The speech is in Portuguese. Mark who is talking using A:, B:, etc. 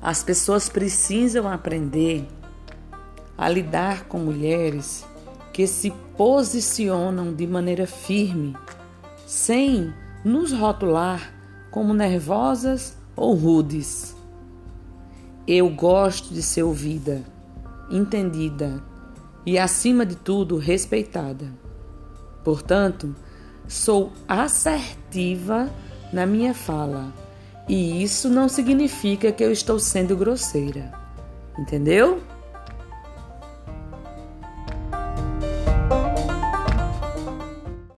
A: As pessoas precisam aprender a lidar com mulheres que se posicionam de maneira firme, sem nos rotular como nervosas ou rudes. Eu gosto de ser ouvida, entendida e, acima de tudo, respeitada. Portanto, sou assertiva na minha fala e isso não significa que eu estou sendo grosseira. Entendeu?